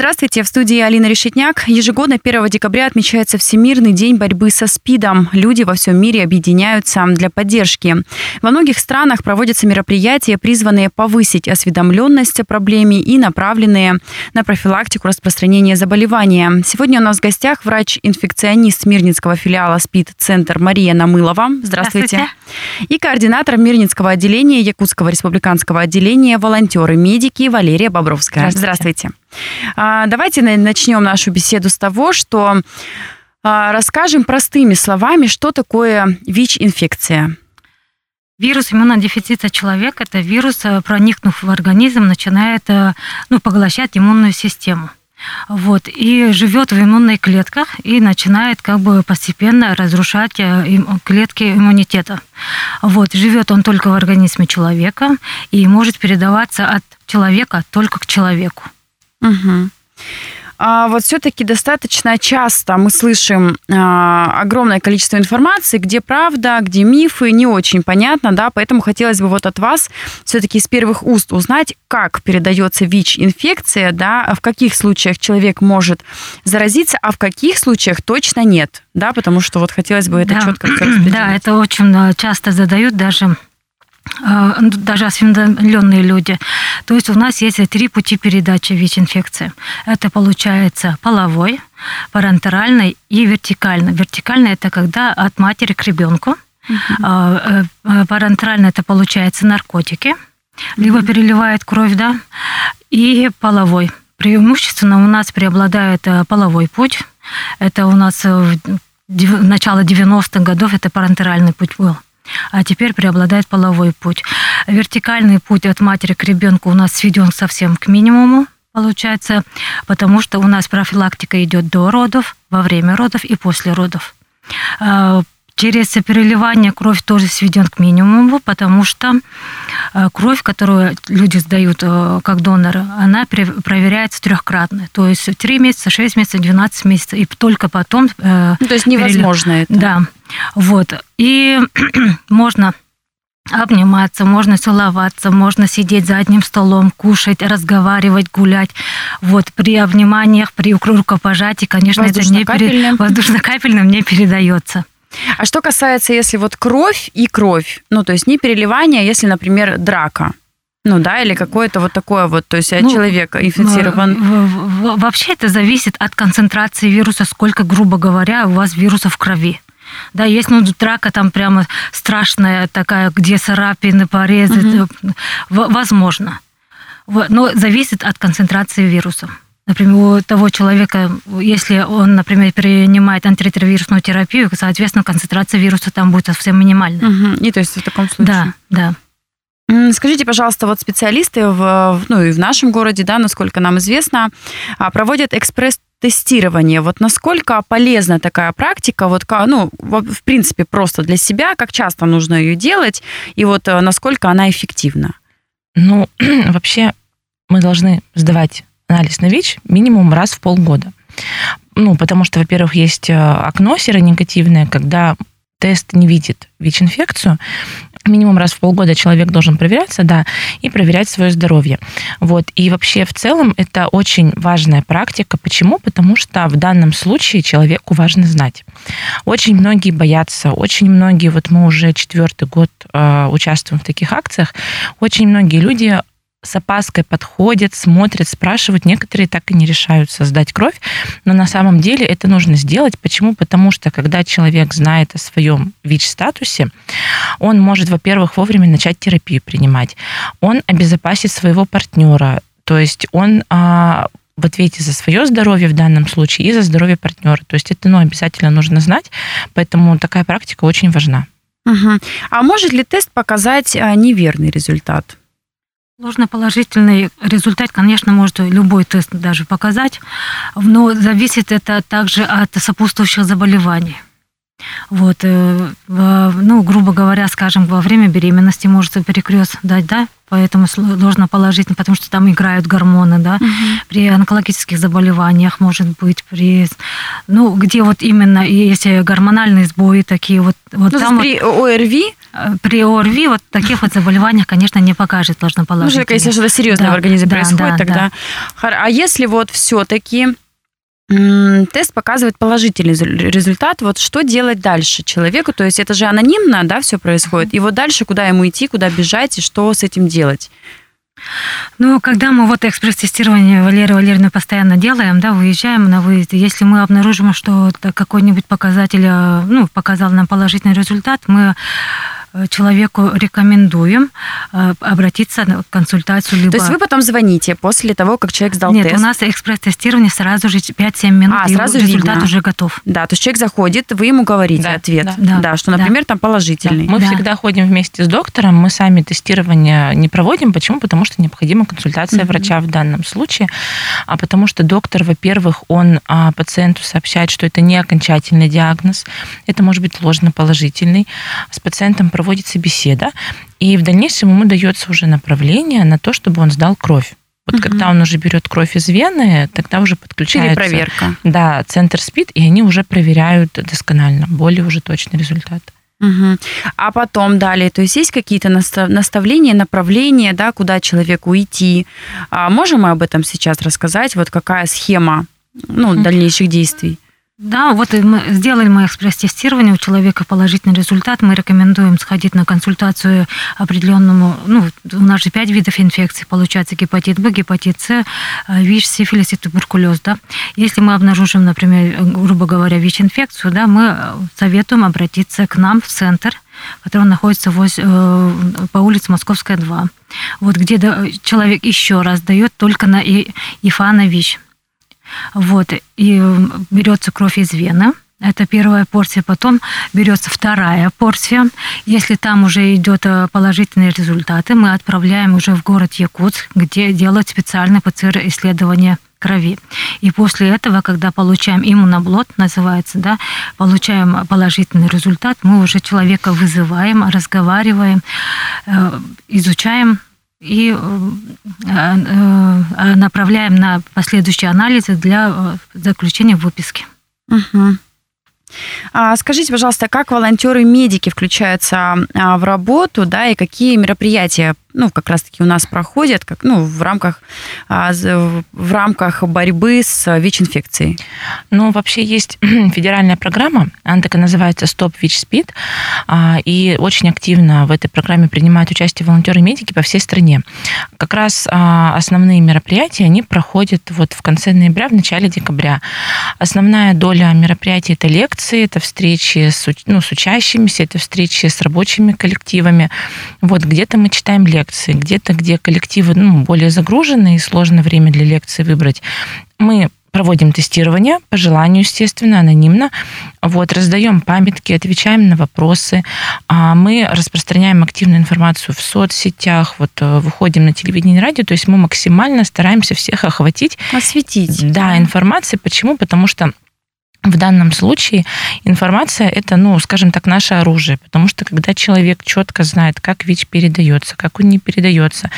Здравствуйте, в студии Алина Решетняк. Ежегодно 1 декабря отмечается Всемирный день борьбы со СПИДом. Люди во всем мире объединяются для поддержки. Во многих странах проводятся мероприятия, призванные повысить осведомленность о проблеме и направленные на профилактику распространения заболевания. Сегодня у нас в гостях врач-инфекционист Мирницкого филиала СПИД-центр Мария Намылова. Здравствуйте. Здравствуйте. И координатор Мирницкого отделения Якутского республиканского отделения волонтеры-медики Валерия Бобровская. Здравствуйте. Здравствуйте. А, давайте начнем нашу беседу с того, что а, расскажем простыми словами, что такое ВИЧ-инфекция. Вирус иммунодефицита человека – это вирус, э, проникнув в организм, начинает э, ну, поглощать иммунную систему. Вот, и живет в иммунных клетках и начинает как бы постепенно разрушать э, клетки иммунитета. Вот, живет он только в организме человека и может передаваться от человека только к человеку. Угу. А вот все-таки достаточно часто мы слышим а, огромное количество информации, где правда, где мифы, не очень понятно, да, поэтому хотелось бы вот от вас все-таки из первых уст узнать, как передается ВИЧ-инфекция, да, в каких случаях человек может заразиться, а в каких случаях точно нет, да, потому что вот хотелось бы это да. четко Да, это очень часто задают даже а, даже осведомленные люди. То есть у нас есть три пути передачи ВИЧ-инфекции. Это получается половой, парентеральный и вертикальный. Вертикальный – это когда от матери к ребенку. Uh-huh. Парентерально это получается наркотики, либо переливает кровь, да, и половой. Преимущественно у нас преобладает э, половой путь. Это у нас в начало 90-х годов это парентеральный путь был а теперь преобладает половой путь. Вертикальный путь от матери к ребенку у нас сведен совсем к минимуму, получается, потому что у нас профилактика идет до родов, во время родов и после родов. Через переливание кровь тоже сведен к минимуму, потому что э, кровь, которую люди сдают э, как доноры, она проверяется трехкратно. То есть 3 месяца, 6 месяцев, 12 месяцев. И только потом... Э, ну, то есть невозможно перелив... это. Да. Вот. И можно обниматься, можно целоваться, можно сидеть за одним столом, кушать, разговаривать, гулять. Вот при обниманиях, при рукопожатии, конечно, это не пере... воздушно-капельным не передается. А что касается, если вот кровь и кровь, ну, то есть не переливание, а если, например, драка, ну да, или какое-то вот такое вот, то есть ну, человек инфицирован. Вообще это зависит от концентрации вируса, сколько, грубо говоря, у вас вируса в крови. Да, есть ну, драка там прямо страшная такая, где царапины, порезы, угу. возможно. Но зависит от концентрации вируса. Например, у того человека, если он, например, принимает антиретровирусную терапию, соответственно, концентрация вируса там будет совсем минимальная. Угу. И то есть в таком случае? Да, да. Скажите, пожалуйста, вот специалисты в, ну, и в нашем городе, да, насколько нам известно, а, проводят экспресс тестирование. Вот насколько полезна такая практика, вот, ну, в принципе, просто для себя, как часто нужно ее делать, и вот э, насколько она эффективна? Ну, вообще мы должны сдавать анализ на ВИЧ минимум раз в полгода. Ну, потому что, во-первых, есть э, окно серонегативное, когда тест не видит ВИЧ-инфекцию, минимум раз в полгода человек должен проверяться, да, и проверять свое здоровье. Вот. И вообще в целом это очень важная практика. Почему? Потому что в данном случае человеку важно знать. Очень многие боятся, очень многие, вот мы уже четвертый год э, участвуем в таких акциях, очень многие люди с опаской подходят, смотрят, спрашивают. Некоторые так и не решаются сдать кровь. Но на самом деле это нужно сделать. Почему? Потому что когда человек знает о своем ВИЧ-статусе, он может, во-первых, вовремя начать терапию принимать. Он обезопасит своего партнера. То есть он а, в ответе за свое здоровье в данном случае и за здоровье партнера. То есть это ну, обязательно нужно знать. Поэтому такая практика очень важна. Угу. А может ли тест показать а, неверный результат? Ложноположительный результат, конечно, может любой тест даже показать, но зависит это также от сопутствующих заболеваний. Вот, э, ну, грубо говоря, скажем, во время беременности может перекрест дать, да, поэтому сложно положить, потому что там играют гормоны, да, при онкологических заболеваниях, может быть, при, ну, где вот именно если гормональные сбои такие, вот, вот Ну, там вот, при ОРВИ, э, при ОРВИ вот таких вот заболеваниях, конечно, не покажет ну, ложноположительных. же, если что-то серьезное Да, в организме да, происходит, да, тогда... Хор- А если вот все-таки тест показывает положительный резу- результат, вот что делать дальше человеку? То есть это же анонимно, да, все происходит. И вот дальше куда ему идти, куда бежать и что с этим делать? Ну, когда мы вот экспресс-тестирование Валерия Валерьевна постоянно делаем, да, выезжаем на выезд, если мы обнаружим, что какой-нибудь показатель, э, ну, показал нам положительный результат, мы человеку рекомендуем э, обратиться на консультацию либо... То есть вы потом звоните после того, как человек сдал Нет, тест? у нас экспресс-тестирование сразу же 5-7 минут, А, и сразу результат видно. уже готов. Да, то есть человек заходит, вы ему говорите Да, ответ, да. Да, что, да. например, там положительный. Мы Да. всегда ходим вместе с доктором, мы сами тестирование не проводим. Почему? Потому что необходима консультация Мгм. врача в данном случае. А потому что доктор, во-первых, он а, пациенту сообщает, что это не окончательный диагноз, это может быть ложноположительный. С пациентом проводится беседа, и в дальнейшем ему дается уже направление на то, чтобы он сдал кровь. Вот Мгм. когда он уже берет кровь из вены, тогда уже подключается Перепроверка. да, центр СПИД, и они уже проверяют досконально, более уже точный результат. Мгм. А потом далее, то есть есть какие-то наста- наставления, направления, да, куда человеку идти? А можем мы об этом сейчас рассказать? Вот какая схема ну, дальнейших действий? Да, вот мы сделали мы экспресс-тестирование, у человека положительный результат, мы рекомендуем сходить на консультацию определенному, ну, у нас же пять видов инфекций, получается гепатит Б, гепатит С, э, ВИЧ, сифилис и туберкулез, да. Если мы обнаружим, например, грубо говоря, ВИЧ-инфекцию, да, мы советуем обратиться к нам в центр, который находится воз- э, по улице Московская, 2. Вот где человек еще раз дает только на И- ИФА на ВИЧ. Вот, и берется кровь из вены. Это первая порция, потом берется вторая порция. Если там уже идет э, положительные результаты, мы отправляем уже в город Якутск, где делают специальное ПЦР-исследование крови. И после этого, когда получаем иммуноблот, называется, да, получаем положительный результат, мы уже человека вызываем, разговариваем, э, изучаем и э, э, направляем на последующие анализы для э, заключения выписки. Мгм. А скажите, пожалуйста, как волонтеры-медики включаются а, в работу, да, и какие мероприятия, ну, как раз-таки у нас проходят, как, ну, в рамках, а, в рамках борьбы с ВИЧ-инфекцией? Ну, вообще есть федеральная программа, она такая называется «Стоп ВИЧ-СПИД», а, и очень активно в этой программе принимают участие волонтеры-медики по всей стране. Как раз а, основные мероприятия, они проходят вот в конце ноября, в начале декабря. Основная доля мероприятий – это лекции, это встречи с, ну, с учащимися, это встречи с рабочими коллективами. Вот где-то мы читаем лекции, где-то, где коллективы ну, более загружены и сложно время для лекции выбрать, мы проводим тестирование по желанию, естественно, анонимно. Вот, раздаем памятки, отвечаем на вопросы. А Мы распространяем активную информацию в соцсетях, вот, э, выходим на телевидение и радио, то есть мы максимально стараемся всех охватить Осветить. да, информации. Почему? Потому что в данном случае информация это, ну, скажем так, наше оружие, потому что когда человек четко знает, как ВИЧ передается, как он не передается,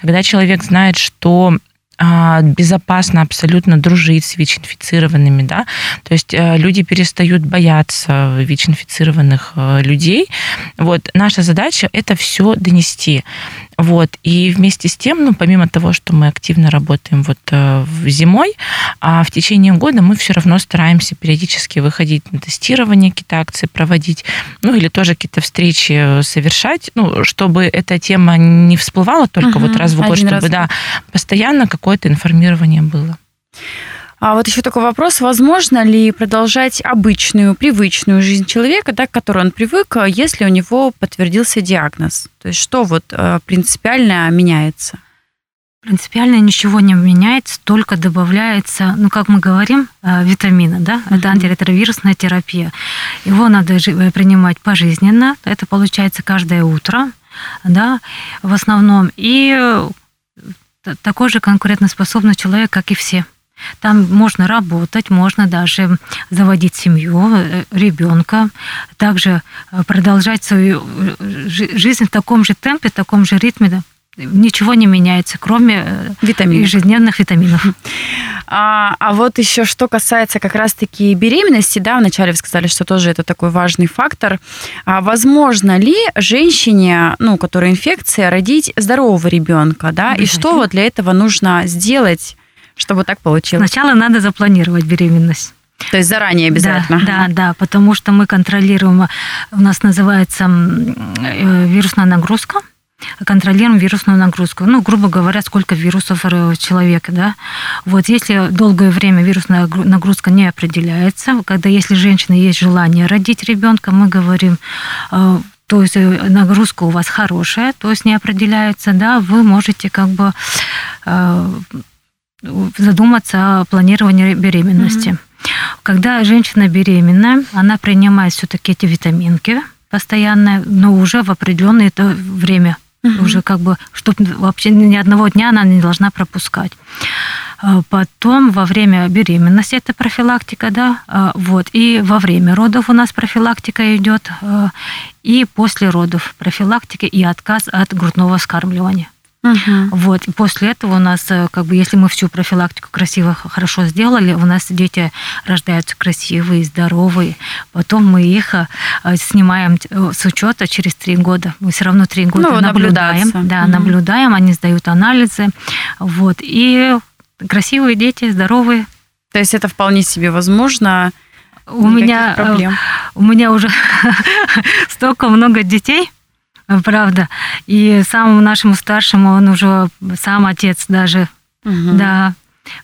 когда человек знает, что а, безопасно абсолютно дружить с ВИЧ-инфицированными, да, то есть э, люди перестают бояться ВИЧ-инфицированных э, людей. Вот наша задача это все донести. Вот. И вместе с тем, ну, помимо того, что мы активно работаем вот э, зимой, а в течение года мы все равно стараемся периодически выходить на тестирование, какие-то акции проводить, ну, или тоже какие-то встречи э, совершать, ну, чтобы эта тема не всплывала только Мгм. вот раз в год, чтобы, раз. да, постоянно какое-то информирование было. А вот еще такой вопрос, возможно ли продолжать обычную, привычную жизнь человека, да, к которой он привык, а если у него подтвердился диагноз? То есть что вот э, принципиально меняется? Принципиально ничего не меняется, только добавляется, ну, как мы говорим, э, витамины, да, это антиретровирусная терапия. Его надо э, принимать пожизненно, это получается каждое утро, да, в основном. И э, такой же конкурентоспособный человек, как и все. Там можно работать, можно даже заводить семью, э, ребенка, также э, продолжать свою э, жизнь в таком же темпе, в таком же ритме, ничего не меняется, кроме витаминов. ежедневных витаминов. А, а вот еще что касается как раз-таки беременности, да, вначале вы сказали, что тоже это такой важный фактор. А возможно ли женщине, ну, у которой инфекция, родить здорового ребенка, да? И что вот для этого нужно сделать, чтобы так получилось? Сначала надо запланировать беременность. То есть заранее обязательно. Да, да, да, потому что мы контролируем, у нас называется э, вирусная нагрузка контролируем вирусную нагрузку. Ну, грубо говоря, сколько вирусов в человеке, да. Вот если долгое время вирусная нагрузка не определяется, когда если женщина есть желание родить ребенка, мы говорим, э, то есть э, нагрузка у вас хорошая, то есть не определяется, да, вы можете как бы задуматься о планировании беременности. Mm-hmm. Когда женщина беременна, она принимает все-таки эти витаминки постоянно, но уже в определенное время Угу. Уже как бы, чтобы вообще ни одного дня она не должна пропускать. А потом во время беременности это профилактика, да, а, вот, и во время родов у нас профилактика идет, а, и после родов профилактика и отказ от грудного вскармливания. Угу. Вот. И после этого у нас, э, как бы, если мы всю профилактику красиво, хорошо сделали, у нас дети рождаются красивые, здоровые. Потом мы их э, снимаем э, с учета через три года. Мы все равно три года ну, наблюдаем. Да, угу. наблюдаем, они сдают анализы. Вот. И красивые дети, здоровые. То есть это вполне себе возможно. У меня, проблем. у меня уже столько много детей, правда. И самому нашему старшему он уже сам отец даже. Угу. Да.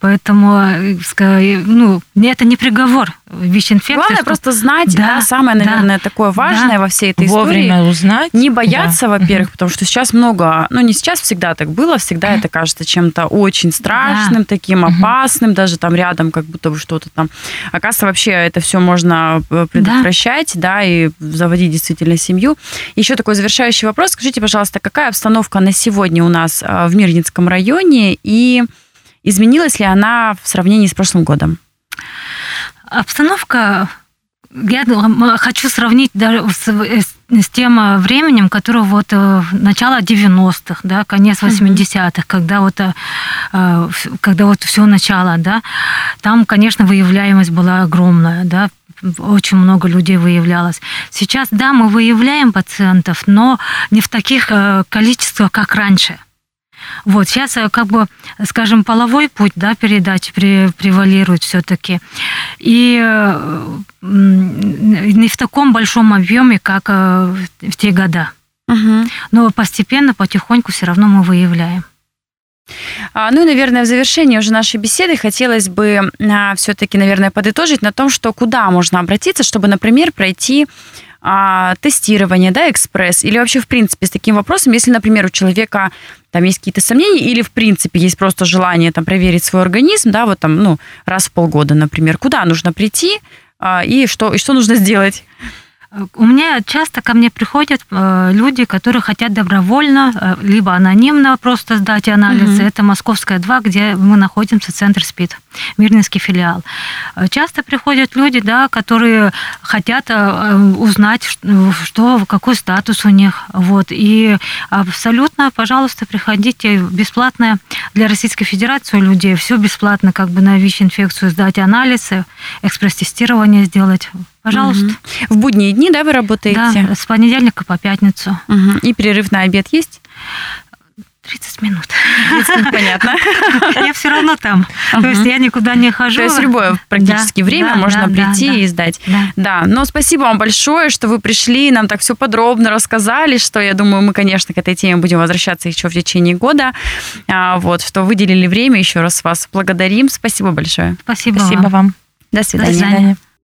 Поэтому, э, ну, это не приговор ВИЧ-инфекции. Главное что... просто знать, да, да самое, наверное, да, такое важное да. во всей этой Вовремя истории. узнать. Не бояться, да. во-первых, потому что сейчас много, ну, не сейчас всегда так было, всегда это кажется чем-то очень страшным, да. таким опасным, даже там рядом как будто бы что-то там. Оказывается, вообще это все можно э, предотвращать, да. да, и заводить действительно семью. Еще такой завершающий вопрос. Скажите, пожалуйста, какая обстановка на сегодня у нас э, в Мирнинском районе и Изменилась ли она в сравнении с прошлым годом? Обстановка я хочу сравнить даже с, с тем временем, которое вот э, начало 90-х, да, конец 80-х, когда вот, э, когда вот все начало, да, там, конечно, выявляемость была огромная, да, очень много людей выявлялось. Сейчас, да, мы выявляем пациентов, но не в таких э, количествах, как раньше – вот, сейчас э, как бы, скажем, половой путь, да, передачи превалирует все-таки. И не в таком большом объеме, как э, в те года. Угу. Но постепенно, потихоньку все равно мы выявляем. А, ну и, наверное, в завершении уже нашей беседы хотелось бы а, все-таки, наверное, подытожить на том, что куда можно обратиться, чтобы, например, пройти а, тестирование, да, экспресс, или вообще, в принципе, с таким вопросом, если, например, у человека там есть какие-то сомнения, или, в принципе, есть просто желание там проверить свой организм, да, вот там, ну, раз в полгода, например, куда нужно прийти а, и что, и что нужно сделать? У меня часто ко мне приходят э, люди, которые хотят добровольно, э, либо анонимно просто сдать анализы. Угу. Это Московская 2, где мы находимся, центр СПИД, Мирнинский филиал. Э, часто приходят люди, да, которые хотят узнать, что, какой статус у них. Вот. И абсолютно, пожалуйста, приходите бесплатно для Российской Федерации у людей. Все бесплатно, как бы на ВИЧ-инфекцию сдать анализы, экспресс-тестирование сделать. Пожалуйста. Угу. В будние дни, да, вы работаете? Да, с понедельника по пятницу. Угу. И перерыв на обед есть? 30 минут. 30 минут, понятно. Я все равно там. То есть я никуда не хожу. То есть в любое практически время можно прийти и сдать. Да. Но спасибо вам большое, что вы пришли, нам так все подробно рассказали, что я думаю, мы, конечно, к этой теме будем возвращаться еще в течение года. А, вот, что выделили время, еще раз вас благодарим. Спасибо большое. Спасибо, Спасибо вам. До свидания. До свидания.